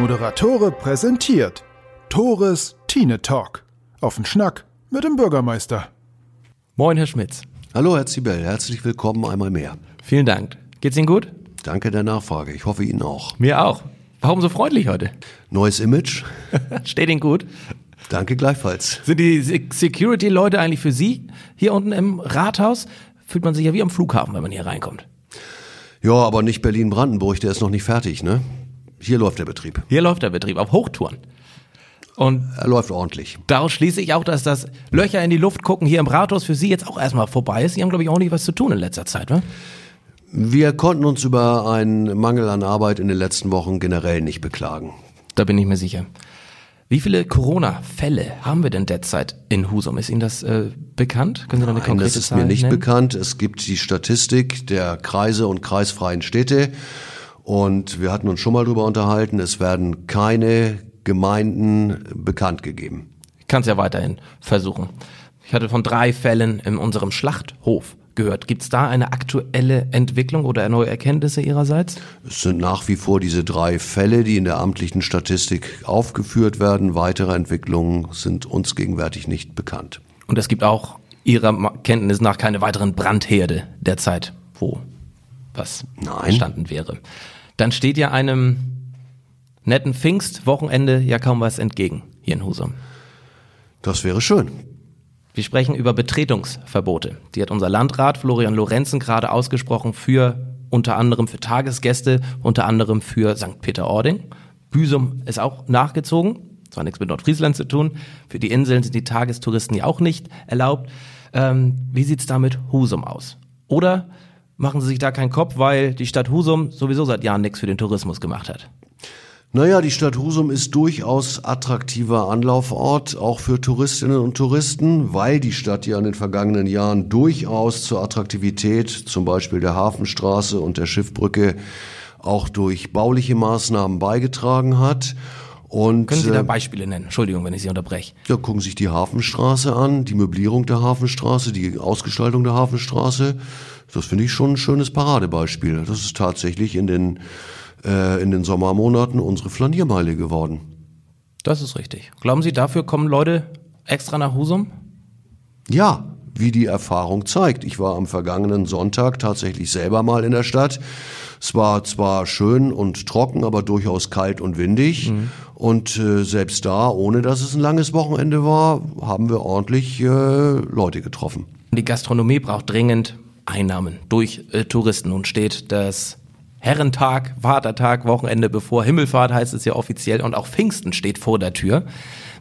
Moderatore präsentiert Tores Tine Talk. Auf den Schnack mit dem Bürgermeister. Moin, Herr Schmitz. Hallo, Herr Zibel. Herzlich willkommen einmal mehr. Vielen Dank. Geht's Ihnen gut? Danke der Nachfrage. Ich hoffe Ihnen auch. Mir auch. Warum so freundlich heute? Neues Image. Steht Ihnen gut? Danke gleichfalls. Sind die Security-Leute eigentlich für Sie hier unten im Rathaus? Fühlt man sich ja wie am Flughafen, wenn man hier reinkommt. Ja, aber nicht Berlin-Brandenburg, der ist noch nicht fertig, ne? Hier läuft der Betrieb. Hier läuft der Betrieb auf Hochtouren. Und Er läuft ordentlich. daraus schließe ich auch, dass das Löcher in die Luft gucken hier im Rathaus für Sie jetzt auch erstmal vorbei ist. Sie haben, glaube ich, auch nicht was zu tun in letzter Zeit, ne? Wir konnten uns über einen Mangel an Arbeit in den letzten Wochen generell nicht beklagen. Da bin ich mir sicher. Wie viele Corona-Fälle haben wir denn derzeit in Husum? Ist Ihnen das äh, bekannt? Können Sie da eine Nein, konkrete das ist Zahl mir nicht nennen? bekannt. Es gibt die Statistik der Kreise und kreisfreien Städte. Und wir hatten uns schon mal darüber unterhalten. Es werden keine Gemeinden bekannt gegeben. Ich kann es ja weiterhin versuchen. Ich hatte von drei Fällen in unserem Schlachthof gehört. Gibt es da eine aktuelle Entwicklung oder neue Erkenntnisse Ihrerseits? Es sind nach wie vor diese drei Fälle, die in der amtlichen Statistik aufgeführt werden. Weitere Entwicklungen sind uns gegenwärtig nicht bekannt. Und es gibt auch Ihrer Kenntnis nach keine weiteren Brandherde derzeit, wo was Nein. entstanden wäre. Dann steht ja einem netten Pfingstwochenende ja kaum was entgegen hier in Husum. Das wäre schön. Wir sprechen über Betretungsverbote. Die hat unser Landrat Florian Lorenzen gerade ausgesprochen für unter anderem für Tagesgäste, unter anderem für St. Peter-Ording. Büsum ist auch nachgezogen. Zwar nichts mit Nordfriesland zu tun. Für die Inseln sind die Tagestouristen ja auch nicht erlaubt. Ähm, wie sieht's da mit Husum aus? Oder machen Sie sich da keinen Kopf, weil die Stadt Husum sowieso seit Jahren nichts für den Tourismus gemacht hat? Naja, die Stadt Husum ist durchaus attraktiver Anlaufort, auch für Touristinnen und Touristen, weil die Stadt ja in den vergangenen Jahren durchaus zur Attraktivität, zum Beispiel der Hafenstraße und der Schiffbrücke, auch durch bauliche Maßnahmen beigetragen hat. Und Können Sie da äh, Beispiele nennen? Entschuldigung, wenn ich Sie unterbreche. Ja, gucken sich die Hafenstraße an, die Möblierung der Hafenstraße, die Ausgestaltung der Hafenstraße. Das finde ich schon ein schönes Paradebeispiel. Das ist tatsächlich in den, äh, in den Sommermonaten unsere Flaniermeile geworden. Das ist richtig. Glauben Sie, dafür kommen Leute extra nach Husum? Ja, wie die Erfahrung zeigt. Ich war am vergangenen Sonntag tatsächlich selber mal in der Stadt. Es war zwar schön und trocken, aber durchaus kalt und windig. Und äh, selbst da, ohne dass es ein langes Wochenende war, haben wir ordentlich äh, Leute getroffen. Die Gastronomie braucht dringend Einnahmen durch äh, Touristen. Nun steht das Herrentag, Vatertag, Wochenende bevor. Himmelfahrt heißt es ja offiziell und auch Pfingsten steht vor der Tür.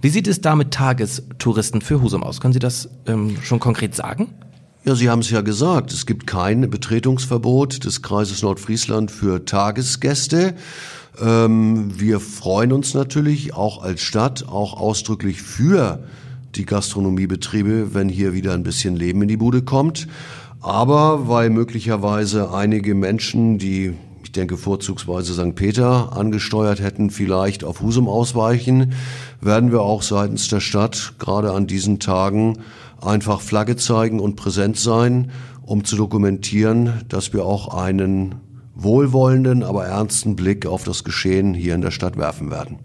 Wie sieht es da mit Tagestouristen für Husum aus? Können Sie das ähm, schon konkret sagen? Ja, Sie haben es ja gesagt, es gibt kein Betretungsverbot des Kreises Nordfriesland für Tagesgäste. Ähm, wir freuen uns natürlich auch als Stadt, auch ausdrücklich für die Gastronomiebetriebe, wenn hier wieder ein bisschen Leben in die Bude kommt. Aber weil möglicherweise einige Menschen, die ich denke vorzugsweise St. Peter angesteuert hätten, vielleicht auf Husum ausweichen, werden wir auch seitens der Stadt gerade an diesen Tagen einfach Flagge zeigen und präsent sein, um zu dokumentieren, dass wir auch einen wohlwollenden, aber ernsten Blick auf das Geschehen hier in der Stadt werfen werden.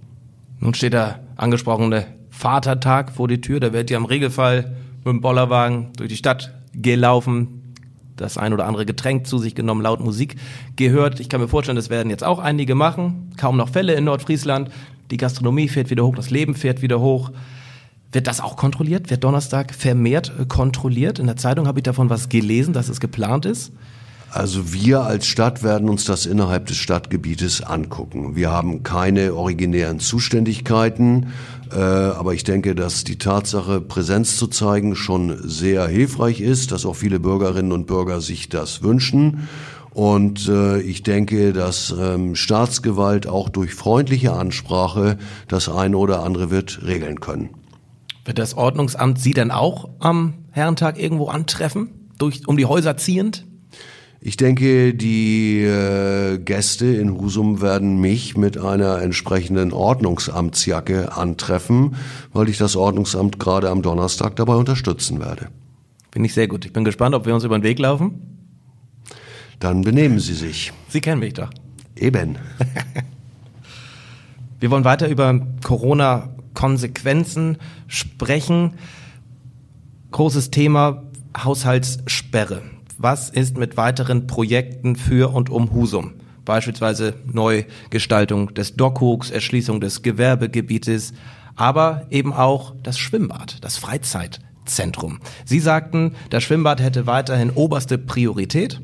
Nun steht der angesprochene Vatertag vor die Tür. Da wird ja im Regelfall mit dem Bollerwagen durch die Stadt gelaufen, das ein oder andere Getränk zu sich genommen, laut Musik gehört. Ich kann mir vorstellen, das werden jetzt auch einige machen. Kaum noch Fälle in Nordfriesland. Die Gastronomie fährt wieder hoch, das Leben fährt wieder hoch. Wird das auch kontrolliert? Wird Donnerstag vermehrt äh, kontrolliert? In der Zeitung habe ich davon was gelesen, dass es geplant ist. Also wir als Stadt werden uns das innerhalb des Stadtgebietes angucken. Wir haben keine originären Zuständigkeiten, aber ich denke, dass die Tatsache, Präsenz zu zeigen, schon sehr hilfreich ist, dass auch viele Bürgerinnen und Bürger sich das wünschen. Und äh, ich denke, dass ähm, Staatsgewalt auch durch freundliche Ansprache das eine oder andere wird regeln können. Wird das Ordnungsamt Sie denn auch am Herrentag irgendwo antreffen? Durch, um die Häuser ziehend? Ich denke, die äh, Gäste in Husum werden mich mit einer entsprechenden Ordnungsamtsjacke antreffen, weil ich das Ordnungsamt gerade am Donnerstag dabei unterstützen werde. Finde ich sehr gut. Ich bin gespannt, ob wir uns über den Weg laufen. Dann benehmen Sie sich. Sie kennen mich doch. Eben. Wir wollen weiter über Corona-Konsequenzen sprechen. Großes Thema Haushaltssperre. Was ist mit weiteren Projekten für und um Husum? Beispielsweise Neugestaltung des Dockhooks, Erschließung des Gewerbegebietes, aber eben auch das Schwimmbad, das Freizeitzentrum. Sie sagten, das Schwimmbad hätte weiterhin oberste Priorität.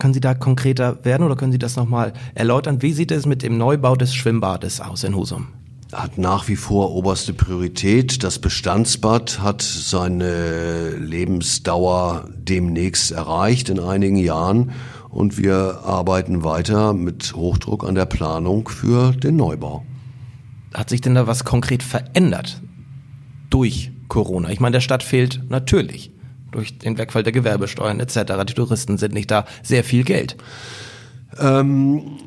Können Sie da konkreter werden oder können Sie das nochmal erläutern? Wie sieht es mit dem Neubau des Schwimmbades aus in Husum? Hat nach wie vor oberste Priorität. Das Bestandsbad hat seine Lebensdauer demnächst erreicht in einigen Jahren und wir arbeiten weiter mit Hochdruck an der Planung für den Neubau. Hat sich denn da was konkret verändert durch Corona? Ich meine, der Stadt fehlt natürlich durch den Wegfall der Gewerbesteuern etc. Die Touristen sind nicht da. Sehr viel Geld. Ähm,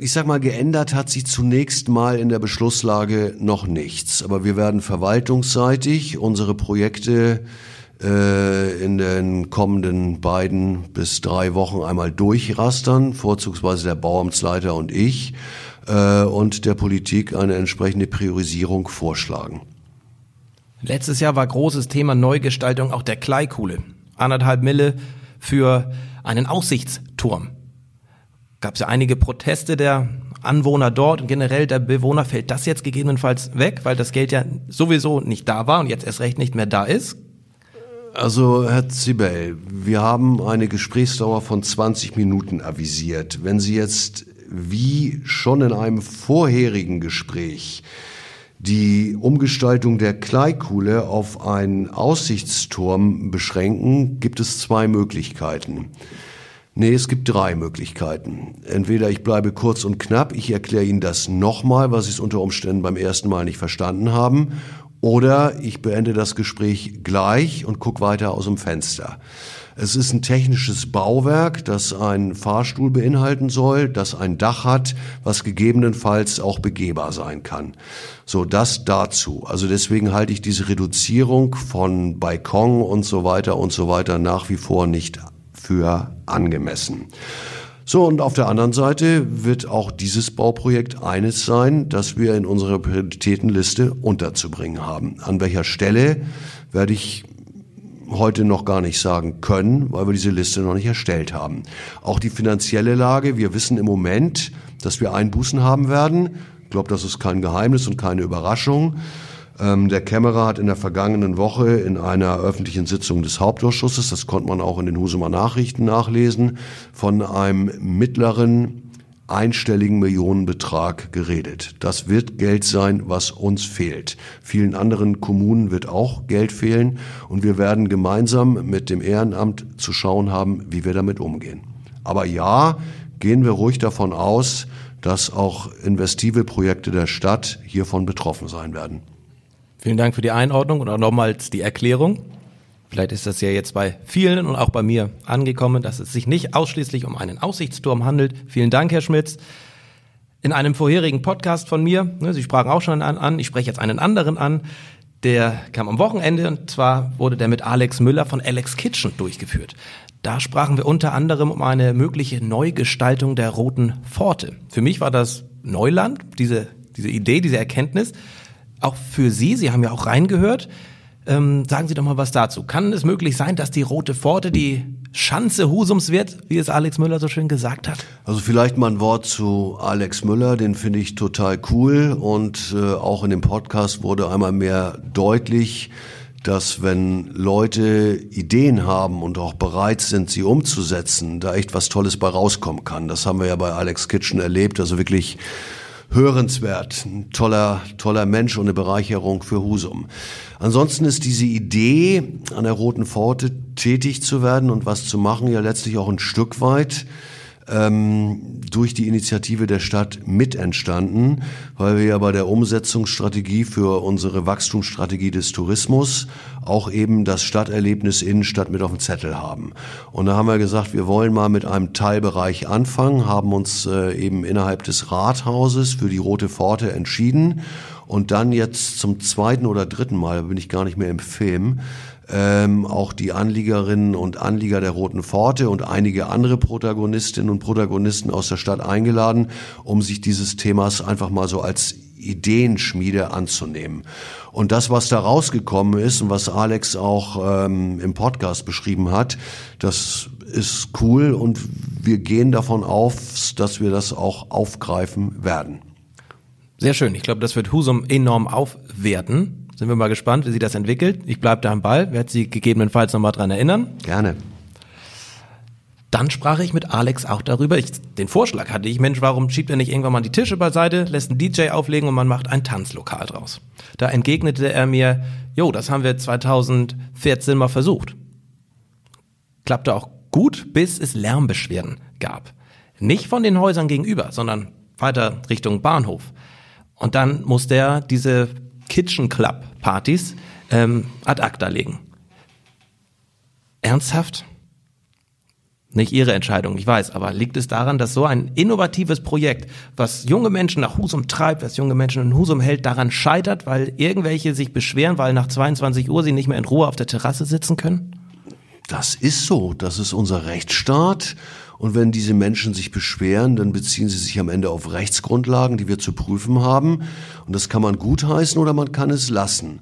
ich sag mal, geändert hat sich zunächst mal in der Beschlusslage noch nichts. Aber wir werden verwaltungsseitig unsere Projekte äh, in den kommenden beiden bis drei Wochen einmal durchrastern, vorzugsweise der Bauamtsleiter und ich, äh, und der Politik eine entsprechende Priorisierung vorschlagen. Letztes Jahr war großes Thema Neugestaltung auch der Kleikuhle. Anderthalb Mille für einen Aussichtsturm. Gab es ja einige Proteste der Anwohner dort und generell der Bewohner. Fällt das jetzt gegebenenfalls weg, weil das Geld ja sowieso nicht da war und jetzt erst recht nicht mehr da ist? Also, Herr Zibel, wir haben eine Gesprächsdauer von 20 Minuten avisiert. Wenn Sie jetzt wie schon in einem vorherigen Gespräch die Umgestaltung der Kleikuhle auf einen Aussichtsturm beschränken, gibt es zwei Möglichkeiten. Nee, es gibt drei Möglichkeiten. Entweder ich bleibe kurz und knapp, ich erkläre Ihnen das nochmal, was Sie es unter Umständen beim ersten Mal nicht verstanden haben, oder ich beende das Gespräch gleich und gucke weiter aus dem Fenster. Es ist ein technisches Bauwerk, das einen Fahrstuhl beinhalten soll, das ein Dach hat, was gegebenenfalls auch begehbar sein kann. So, das dazu. Also deswegen halte ich diese Reduzierung von Balkon und so weiter und so weiter nach wie vor nicht für angemessen. So, und auf der anderen Seite wird auch dieses Bauprojekt eines sein, das wir in unserer Prioritätenliste unterzubringen haben. An welcher Stelle werde ich heute noch gar nicht sagen können, weil wir diese Liste noch nicht erstellt haben. Auch die finanzielle Lage, wir wissen im Moment, dass wir Einbußen haben werden. Ich glaube, das ist kein Geheimnis und keine Überraschung. Ähm, der Kämmerer hat in der vergangenen Woche in einer öffentlichen Sitzung des Hauptausschusses, das konnte man auch in den Husumer Nachrichten nachlesen, von einem mittleren einstelligen Millionenbetrag geredet. Das wird Geld sein, was uns fehlt. Vielen anderen Kommunen wird auch Geld fehlen und wir werden gemeinsam mit dem Ehrenamt zu schauen haben, wie wir damit umgehen. Aber ja, gehen wir ruhig davon aus, dass auch investive Projekte der Stadt hiervon betroffen sein werden. Vielen Dank für die Einordnung und auch nochmals die Erklärung. Vielleicht ist das ja jetzt bei vielen und auch bei mir angekommen, dass es sich nicht ausschließlich um einen Aussichtsturm handelt. Vielen Dank, Herr Schmitz. In einem vorherigen Podcast von mir, ne, Sie sprachen auch schon an, an, ich spreche jetzt einen anderen an, der kam am Wochenende und zwar wurde der mit Alex Müller von Alex Kitchen durchgeführt. Da sprachen wir unter anderem um eine mögliche Neugestaltung der Roten Pforte. Für mich war das Neuland, diese, diese Idee, diese Erkenntnis auch für Sie, Sie haben ja auch reingehört. Ähm, sagen Sie doch mal was dazu. Kann es möglich sein, dass die Rote Pforte die Schanze Husums wird, wie es Alex Müller so schön gesagt hat? Also vielleicht mal ein Wort zu Alex Müller, den finde ich total cool und äh, auch in dem Podcast wurde einmal mehr deutlich, dass wenn Leute Ideen haben und auch bereit sind, sie umzusetzen, da echt was Tolles bei rauskommen kann. Das haben wir ja bei Alex Kitchen erlebt, also wirklich hörenswert. Ein toller, toller Mensch und eine Bereicherung für Husum. Ansonsten ist diese Idee, an der Roten Pforte tätig zu werden und was zu machen, ja letztlich auch ein Stück weit ähm, durch die Initiative der Stadt mit entstanden, weil wir ja bei der Umsetzungsstrategie für unsere Wachstumsstrategie des Tourismus auch eben das Stadterlebnis Innenstadt mit auf dem Zettel haben. Und da haben wir gesagt, wir wollen mal mit einem Teilbereich anfangen, haben uns äh, eben innerhalb des Rathauses für die Rote Pforte entschieden und dann jetzt zum zweiten oder dritten Mal, bin ich gar nicht mehr im Film, ähm, auch die Anliegerinnen und Anlieger der Roten Pforte und einige andere Protagonistinnen und Protagonisten aus der Stadt eingeladen, um sich dieses Themas einfach mal so als Ideenschmiede anzunehmen. Und das, was da rausgekommen ist und was Alex auch ähm, im Podcast beschrieben hat, das ist cool und wir gehen davon aus, dass wir das auch aufgreifen werden. Sehr schön. Ich glaube, das wird Husum enorm aufwerten. Sind wir mal gespannt, wie sich das entwickelt. Ich bleibe da am Ball, werde Sie gegebenenfalls nochmal dran erinnern. Gerne. Dann sprach ich mit Alex auch darüber. Ich, den Vorschlag hatte ich, Mensch, warum schiebt er nicht irgendwann mal die Tische beiseite, lässt einen DJ auflegen und man macht ein Tanzlokal draus? Da entgegnete er mir, jo, das haben wir 2014 mal versucht. Klappte auch gut, bis es Lärmbeschwerden gab. Nicht von den Häusern gegenüber, sondern weiter Richtung Bahnhof. Und dann musste er diese Kitchen Club Partys ähm, ad acta legen. Ernsthaft? Nicht Ihre Entscheidung, ich weiß, aber liegt es daran, dass so ein innovatives Projekt, was junge Menschen nach Husum treibt, was junge Menschen in Husum hält, daran scheitert, weil irgendwelche sich beschweren, weil nach 22 Uhr sie nicht mehr in Ruhe auf der Terrasse sitzen können? Das ist so. Das ist unser Rechtsstaat. Und wenn diese Menschen sich beschweren, dann beziehen sie sich am Ende auf Rechtsgrundlagen, die wir zu prüfen haben. Und das kann man gutheißen oder man kann es lassen.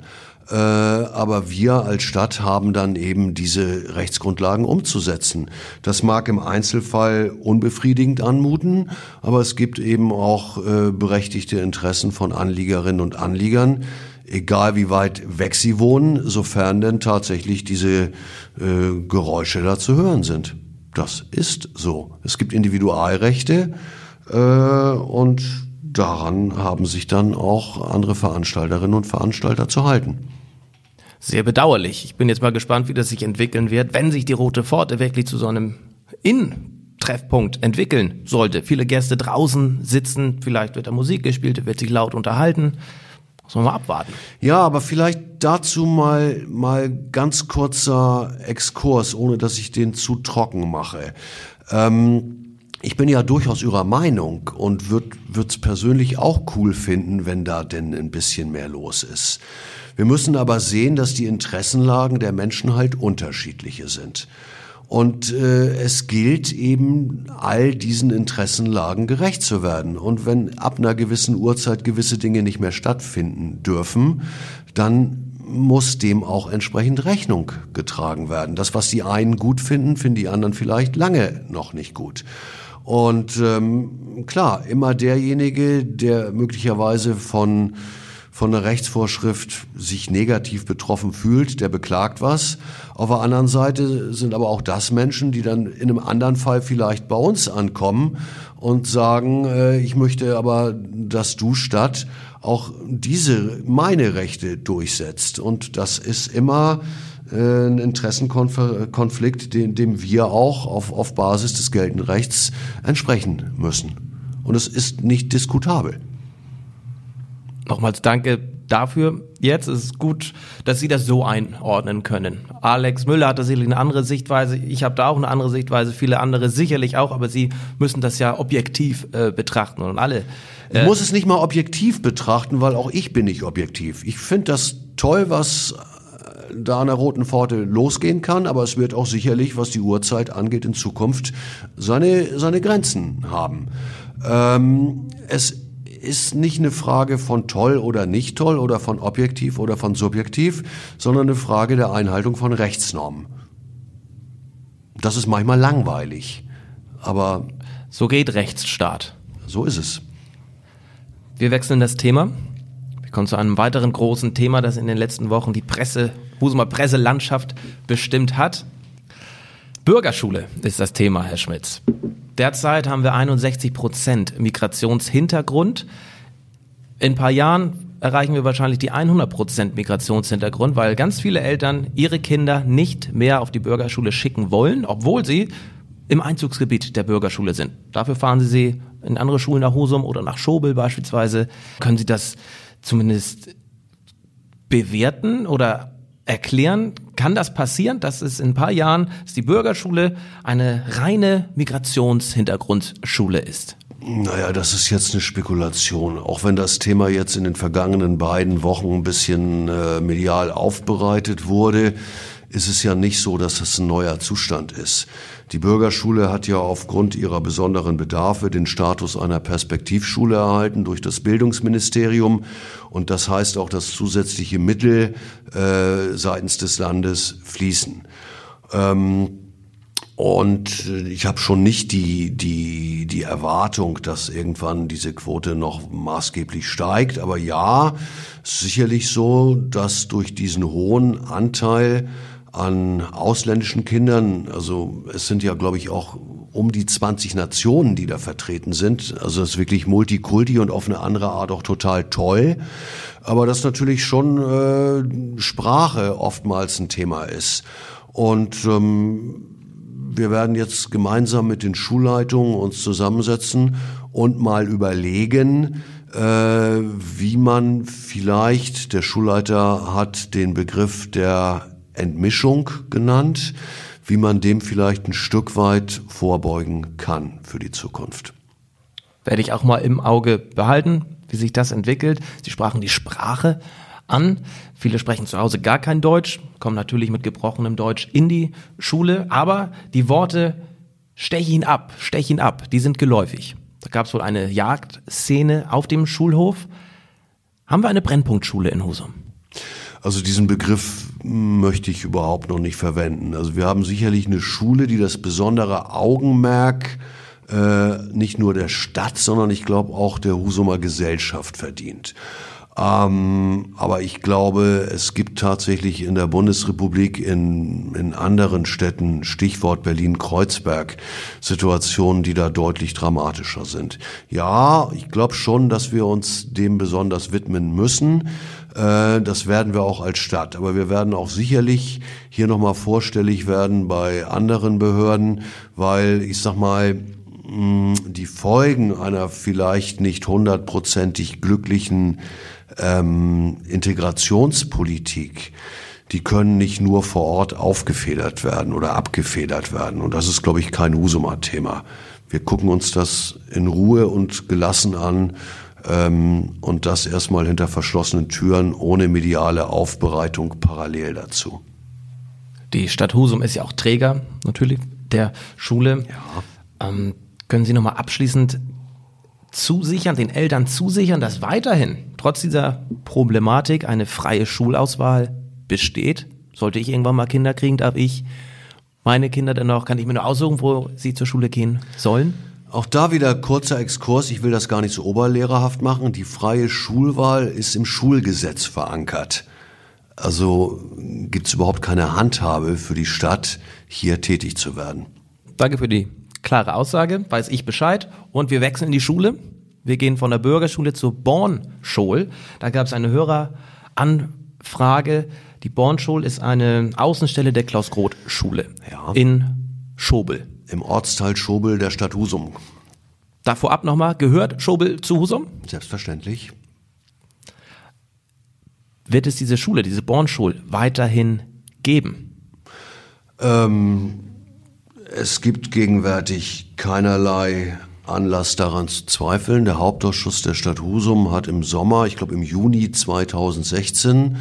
Äh, aber wir als Stadt haben dann eben diese Rechtsgrundlagen umzusetzen. Das mag im Einzelfall unbefriedigend anmuten, aber es gibt eben auch äh, berechtigte Interessen von Anliegerinnen und Anliegern, egal wie weit weg sie wohnen, sofern denn tatsächlich diese äh, Geräusche da zu hören sind. Das ist so. Es gibt Individualrechte äh, und daran haben sich dann auch andere Veranstalterinnen und Veranstalter zu halten sehr bedauerlich. Ich bin jetzt mal gespannt, wie das sich entwickeln wird, wenn sich die Rote Pforte wirklich zu so einem In-Treffpunkt entwickeln sollte. Viele Gäste draußen sitzen, vielleicht wird da Musik gespielt, wird sich laut unterhalten. Man mal abwarten. Ja, aber vielleicht dazu mal, mal ganz kurzer Exkurs, ohne dass ich den zu trocken mache. Ähm, ich bin ja durchaus Ihrer Meinung und würde es persönlich auch cool finden, wenn da denn ein bisschen mehr los ist. Wir müssen aber sehen, dass die Interessenlagen der Menschen halt unterschiedliche sind. Und äh, es gilt eben, all diesen Interessenlagen gerecht zu werden. Und wenn ab einer gewissen Uhrzeit gewisse Dinge nicht mehr stattfinden dürfen, dann muss dem auch entsprechend Rechnung getragen werden. Das, was die einen gut finden, finden die anderen vielleicht lange noch nicht gut. Und ähm, klar, immer derjenige, der möglicherweise von von einer Rechtsvorschrift sich negativ betroffen fühlt, der beklagt was. Auf der anderen Seite sind aber auch das Menschen, die dann in einem anderen Fall vielleicht bei uns ankommen und sagen, äh, ich möchte aber, dass du statt auch diese meine Rechte durchsetzt. Und das ist immer äh, ein Interessenkonflikt, dem, dem wir auch auf, auf Basis des geltenden Rechts entsprechen müssen. Und es ist nicht diskutabel. Nochmals danke dafür. Jetzt ist es gut, dass Sie das so einordnen können. Alex Müller hat da sicherlich eine andere Sichtweise. Ich habe da auch eine andere Sichtweise. Viele andere sicherlich auch. Aber Sie müssen das ja objektiv äh, betrachten und alle. Äh ich muss es nicht mal objektiv betrachten, weil auch ich bin nicht objektiv. Ich finde das toll, was äh, da an der Roten Pforte losgehen kann, aber es wird auch sicherlich, was die Uhrzeit angeht, in Zukunft seine, seine Grenzen haben. Ähm, es ist nicht eine Frage von toll oder nicht toll oder von objektiv oder von subjektiv, sondern eine Frage der Einhaltung von Rechtsnormen. Das ist manchmal langweilig, aber so geht Rechtsstaat. So ist es. Wir wechseln das Thema. Wir kommen zu einem weiteren großen Thema, das in den letzten Wochen die Presse, Husumer Presselandschaft bestimmt hat. Bürgerschule ist das Thema, Herr Schmitz. Derzeit haben wir 61 Prozent Migrationshintergrund. In ein paar Jahren erreichen wir wahrscheinlich die 100 Prozent Migrationshintergrund, weil ganz viele Eltern ihre Kinder nicht mehr auf die Bürgerschule schicken wollen, obwohl sie im Einzugsgebiet der Bürgerschule sind. Dafür fahren sie sie in andere Schulen nach Husum oder nach Schobel beispielsweise. Können Sie das zumindest bewerten oder erklären, kann das passieren, dass es in ein paar Jahren, dass die Bürgerschule eine reine Migrationshintergrundschule ist? Naja, das ist jetzt eine Spekulation. Auch wenn das Thema jetzt in den vergangenen beiden Wochen ein bisschen äh, medial aufbereitet wurde, ist es ja nicht so, dass es ein neuer Zustand ist. Die Bürgerschule hat ja aufgrund ihrer besonderen Bedarfe den Status einer Perspektivschule erhalten durch das Bildungsministerium. Und das heißt auch, dass zusätzliche Mittel äh, seitens des Landes fließen. Ähm, und ich habe schon nicht die, die, die Erwartung, dass irgendwann diese Quote noch maßgeblich steigt. Aber ja, sicherlich so, dass durch diesen hohen Anteil an ausländischen Kindern, also es sind ja, glaube ich, auch um die 20 Nationen, die da vertreten sind. Also es ist wirklich Multikulti und auf eine andere Art auch total toll. Aber dass natürlich schon äh, Sprache oftmals ein Thema ist. Und ähm, wir werden jetzt gemeinsam mit den Schulleitungen uns zusammensetzen und mal überlegen, äh, wie man vielleicht, der Schulleiter hat den Begriff der Entmischung genannt, wie man dem vielleicht ein Stück weit vorbeugen kann für die Zukunft. Werde ich auch mal im Auge behalten, wie sich das entwickelt. Sie sprachen die Sprache an. Viele sprechen zu Hause gar kein Deutsch, kommen natürlich mit gebrochenem Deutsch in die Schule, aber die Worte stech ihn ab, stech ihn ab, die sind geläufig. Da gab es wohl eine Jagdszene auf dem Schulhof. Haben wir eine Brennpunktschule in Husum? Also diesen Begriff möchte ich überhaupt noch nicht verwenden. Also wir haben sicherlich eine Schule, die das besondere Augenmerk äh, nicht nur der Stadt, sondern ich glaube auch der Husumer Gesellschaft verdient. Ähm, aber ich glaube, es gibt tatsächlich in der Bundesrepublik in, in anderen Städten, Stichwort Berlin-Kreuzberg, Situationen, die da deutlich dramatischer sind. Ja, ich glaube schon, dass wir uns dem besonders widmen müssen. Äh, das werden wir auch als Stadt. Aber wir werden auch sicherlich hier nochmal vorstellig werden bei anderen Behörden, weil ich sag mal, die Folgen einer vielleicht nicht hundertprozentig glücklichen ähm, Integrationspolitik, die können nicht nur vor Ort aufgefedert werden oder abgefedert werden. Und das ist, glaube ich, kein Husuma-Thema. Wir gucken uns das in Ruhe und gelassen an ähm, und das erstmal hinter verschlossenen Türen ohne mediale Aufbereitung parallel dazu. Die Stadt Husum ist ja auch Träger natürlich der Schule. Ja. Ähm, können Sie nochmal abschließend zusichern, den Eltern zusichern, dass weiterhin trotz dieser Problematik eine freie Schulauswahl besteht? Sollte ich irgendwann mal Kinder kriegen, darf ich meine Kinder dann noch, kann ich mir nur aussuchen, wo sie zur Schule gehen sollen? Auch da wieder kurzer Exkurs, ich will das gar nicht so oberlehrerhaft machen. Die freie Schulwahl ist im Schulgesetz verankert. Also gibt es überhaupt keine Handhabe für die Stadt, hier tätig zu werden. Danke für die klare Aussage, weiß ich Bescheid. Und wir wechseln in die Schule. Wir gehen von der Bürgerschule zur Bornschule. Da gab es eine Höreranfrage. Die Bornschule ist eine Außenstelle der Klaus-Groth-Schule ja. in Schobel. Im Ortsteil Schobel der Stadt Husum. Da vorab nochmal, gehört Schobel zu Husum? Selbstverständlich. Wird es diese Schule, diese Bornschule weiterhin geben? Ähm, es gibt gegenwärtig keinerlei Anlass daran zu zweifeln. Der Hauptausschuss der Stadt Husum hat im Sommer, ich glaube im Juni 2016,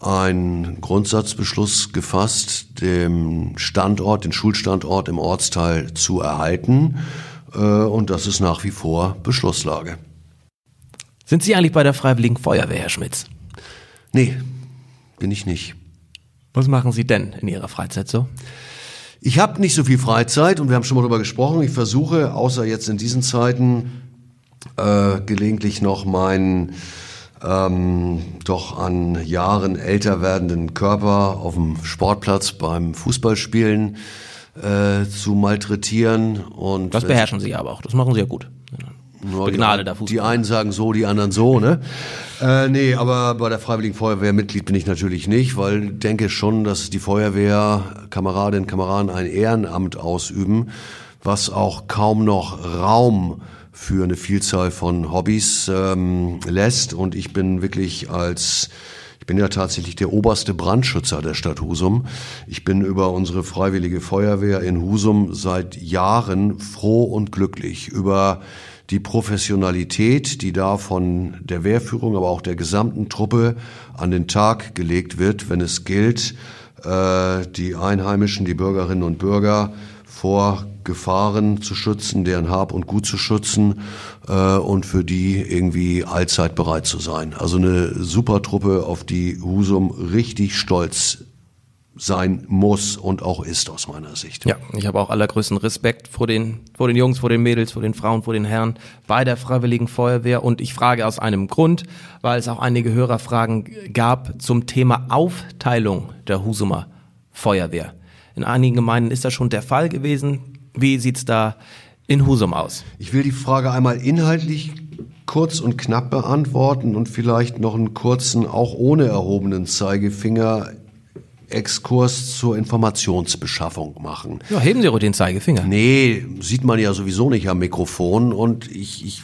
einen Grundsatzbeschluss gefasst, den Standort, den Schulstandort im Ortsteil zu erhalten. Äh, und das ist nach wie vor Beschlusslage. Sind Sie eigentlich bei der Freiwilligen Feuerwehr, Herr Schmitz? Nee, bin ich nicht. Was machen Sie denn in Ihrer Freizeit so? Ich habe nicht so viel Freizeit und wir haben schon mal darüber gesprochen. Ich versuche, außer jetzt in diesen Zeiten, äh, gelegentlich noch meinen ähm, doch an Jahren älter werdenden Körper auf dem Sportplatz beim Fußballspielen äh, zu malträtieren. Und das beherrschen Sie aber auch. Das machen Sie ja gut. Begnadeter Fußball. Die einen sagen so, die anderen so, ne? Äh, nee, aber bei der Freiwilligen Feuerwehr Mitglied bin ich natürlich nicht, weil ich denke schon, dass die Feuerwehr Kameradinnen und Kameraden ein Ehrenamt ausüben, was auch kaum noch Raum für eine Vielzahl von Hobbys ähm, lässt. Und ich bin wirklich als ich bin ja tatsächlich der oberste Brandschützer der Stadt Husum. Ich bin über unsere freiwillige Feuerwehr in Husum seit Jahren froh und glücklich über die Professionalität, die da von der Wehrführung, aber auch der gesamten Truppe an den Tag gelegt wird, wenn es gilt, äh, die Einheimischen, die Bürgerinnen und Bürger vor Gefahren zu schützen, deren Hab und Gut zu schützen äh, und für die irgendwie allzeit bereit zu sein. Also eine super Truppe, auf die Husum richtig stolz sein muss und auch ist aus meiner Sicht. Ja, ich habe auch allergrößten Respekt vor den, vor den Jungs, vor den Mädels, vor den Frauen, vor den Herren bei der Freiwilligen Feuerwehr und ich frage aus einem Grund, weil es auch einige Hörerfragen gab zum Thema Aufteilung der Husumer Feuerwehr. In einigen Gemeinden ist das schon der Fall gewesen. Wie sieht's da in Husum aus? Ich will die Frage einmal inhaltlich kurz und knapp beantworten und vielleicht noch einen kurzen, auch ohne erhobenen Zeigefinger Exkurs zur Informationsbeschaffung machen. Ja, heben Sie ruhig den Zeigefinger. Nee, sieht man ja sowieso nicht am Mikrofon und ich, ich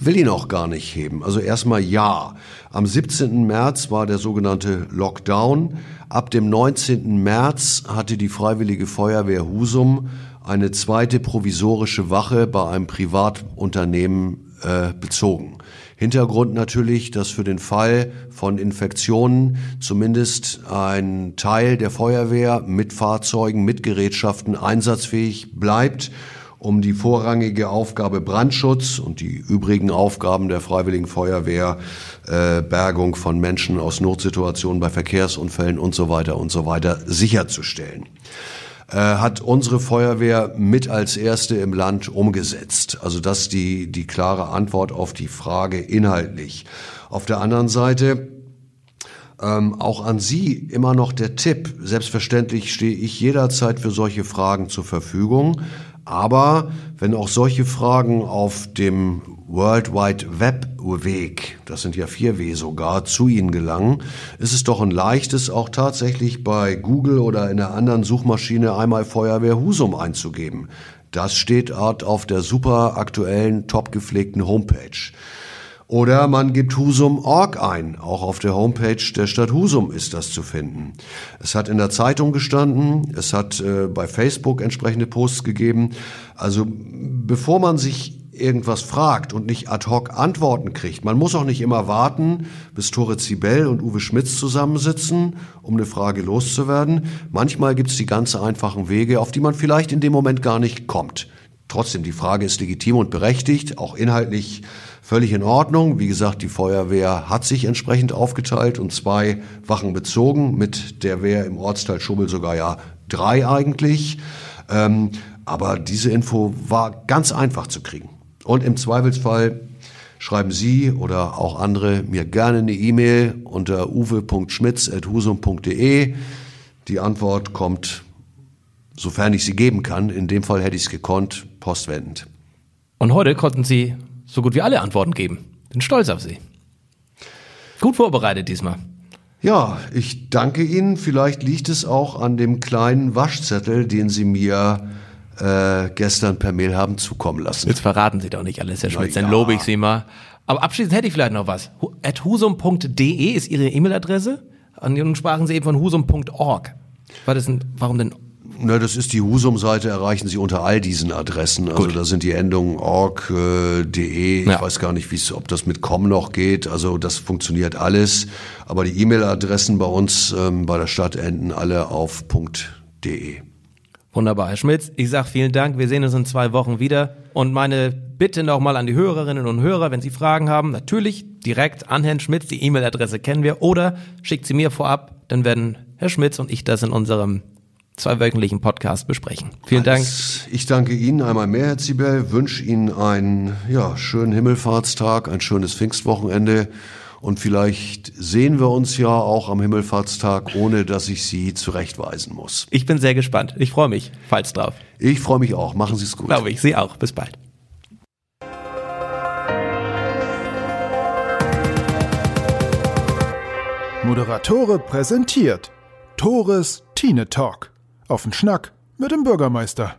will ihn auch gar nicht heben. Also erstmal ja. Am 17. März war der sogenannte Lockdown. Ab dem 19. März hatte die Freiwillige Feuerwehr Husum eine zweite provisorische Wache bei einem Privatunternehmen äh, bezogen. Hintergrund natürlich, dass für den Fall von Infektionen zumindest ein Teil der Feuerwehr mit Fahrzeugen, mit Gerätschaften einsatzfähig bleibt um die vorrangige Aufgabe Brandschutz und die übrigen Aufgaben der Freiwilligen Feuerwehr, äh, Bergung von Menschen aus Notsituationen bei Verkehrsunfällen und so weiter und so weiter sicherzustellen äh, hat unsere Feuerwehr mit als erste im Land umgesetzt. Also das die, die klare Antwort auf die Frage inhaltlich. Auf der anderen Seite ähm, auch an Sie immer noch der Tipp. Selbstverständlich stehe ich jederzeit für solche Fragen zur Verfügung. Aber wenn auch solche Fragen auf dem World Wide Web Weg, das sind ja vier W sogar, zu Ihnen gelangen, ist es doch ein leichtes, auch tatsächlich bei Google oder in einer anderen Suchmaschine einmal Feuerwehr Husum einzugeben. Das steht dort auf der super aktuellen, top gepflegten Homepage. Oder man gibt Husum.org ein. Auch auf der Homepage der Stadt Husum ist das zu finden. Es hat in der Zeitung gestanden, es hat äh, bei Facebook entsprechende Posts gegeben. Also bevor man sich irgendwas fragt und nicht ad hoc Antworten kriegt. Man muss auch nicht immer warten, bis Tore Zibel und Uwe Schmitz zusammensitzen, um eine Frage loszuwerden. Manchmal gibt es die ganz einfachen Wege, auf die man vielleicht in dem Moment gar nicht kommt. Trotzdem, die Frage ist legitim und berechtigt, auch inhaltlich völlig in Ordnung. Wie gesagt, die Feuerwehr hat sich entsprechend aufgeteilt und zwei Wachen bezogen, mit der Wehr im Ortsteil Schubbel sogar ja drei eigentlich. Ähm, aber diese Info war ganz einfach zu kriegen. Und im Zweifelsfall schreiben Sie oder auch andere mir gerne eine E-Mail unter uwe.schmitz.husum.de. Die Antwort kommt, sofern ich sie geben kann. In dem Fall hätte ich es gekonnt, postwendend. Und heute konnten Sie so gut wie alle Antworten geben. Bin stolz auf Sie. Gut vorbereitet diesmal. Ja, ich danke Ihnen. Vielleicht liegt es auch an dem kleinen Waschzettel, den Sie mir äh, gestern per Mail haben zukommen lassen. Jetzt verraten Sie doch nicht alles, Herr Schmitz, dann lobe ich Sie mal. Aber abschließend hätte ich vielleicht noch was. At husum.de ist Ihre E-Mail-Adresse. Und nun sprachen Sie eben von husum.org. War das ein, warum denn na, das ist die Husum-Seite, erreichen Sie unter all diesen Adressen. Also Gut. da sind die Endungen org.de. Äh, ich ja. weiß gar nicht, ob das mit com noch geht. Also das funktioniert alles. Aber die E-Mail-Adressen bei uns ähm, bei der Stadt enden alle auf .de. Wunderbar, Herr Schmitz. Ich sage vielen Dank. Wir sehen uns in zwei Wochen wieder. Und meine Bitte nochmal an die Hörerinnen und Hörer, wenn Sie Fragen haben, natürlich direkt an Herrn Schmitz. Die E-Mail-Adresse kennen wir. Oder schickt sie mir vorab. Dann werden Herr Schmitz und ich das in unserem zweiwöchentlichen Podcast besprechen. Vielen Dank. Ich danke Ihnen einmal mehr, Herr Zibel, wünsche Ihnen einen ja, schönen Himmelfahrtstag, ein schönes Pfingstwochenende und vielleicht sehen wir uns ja auch am Himmelfahrtstag, ohne dass ich Sie zurechtweisen muss. Ich bin sehr gespannt. Ich freue mich, falls drauf. Ich freue mich auch. Machen Sie es gut. Glaube ich. Sie auch. Bis bald. Moderatore präsentiert Tores Tine Talk. Auf den Schnack mit dem Bürgermeister.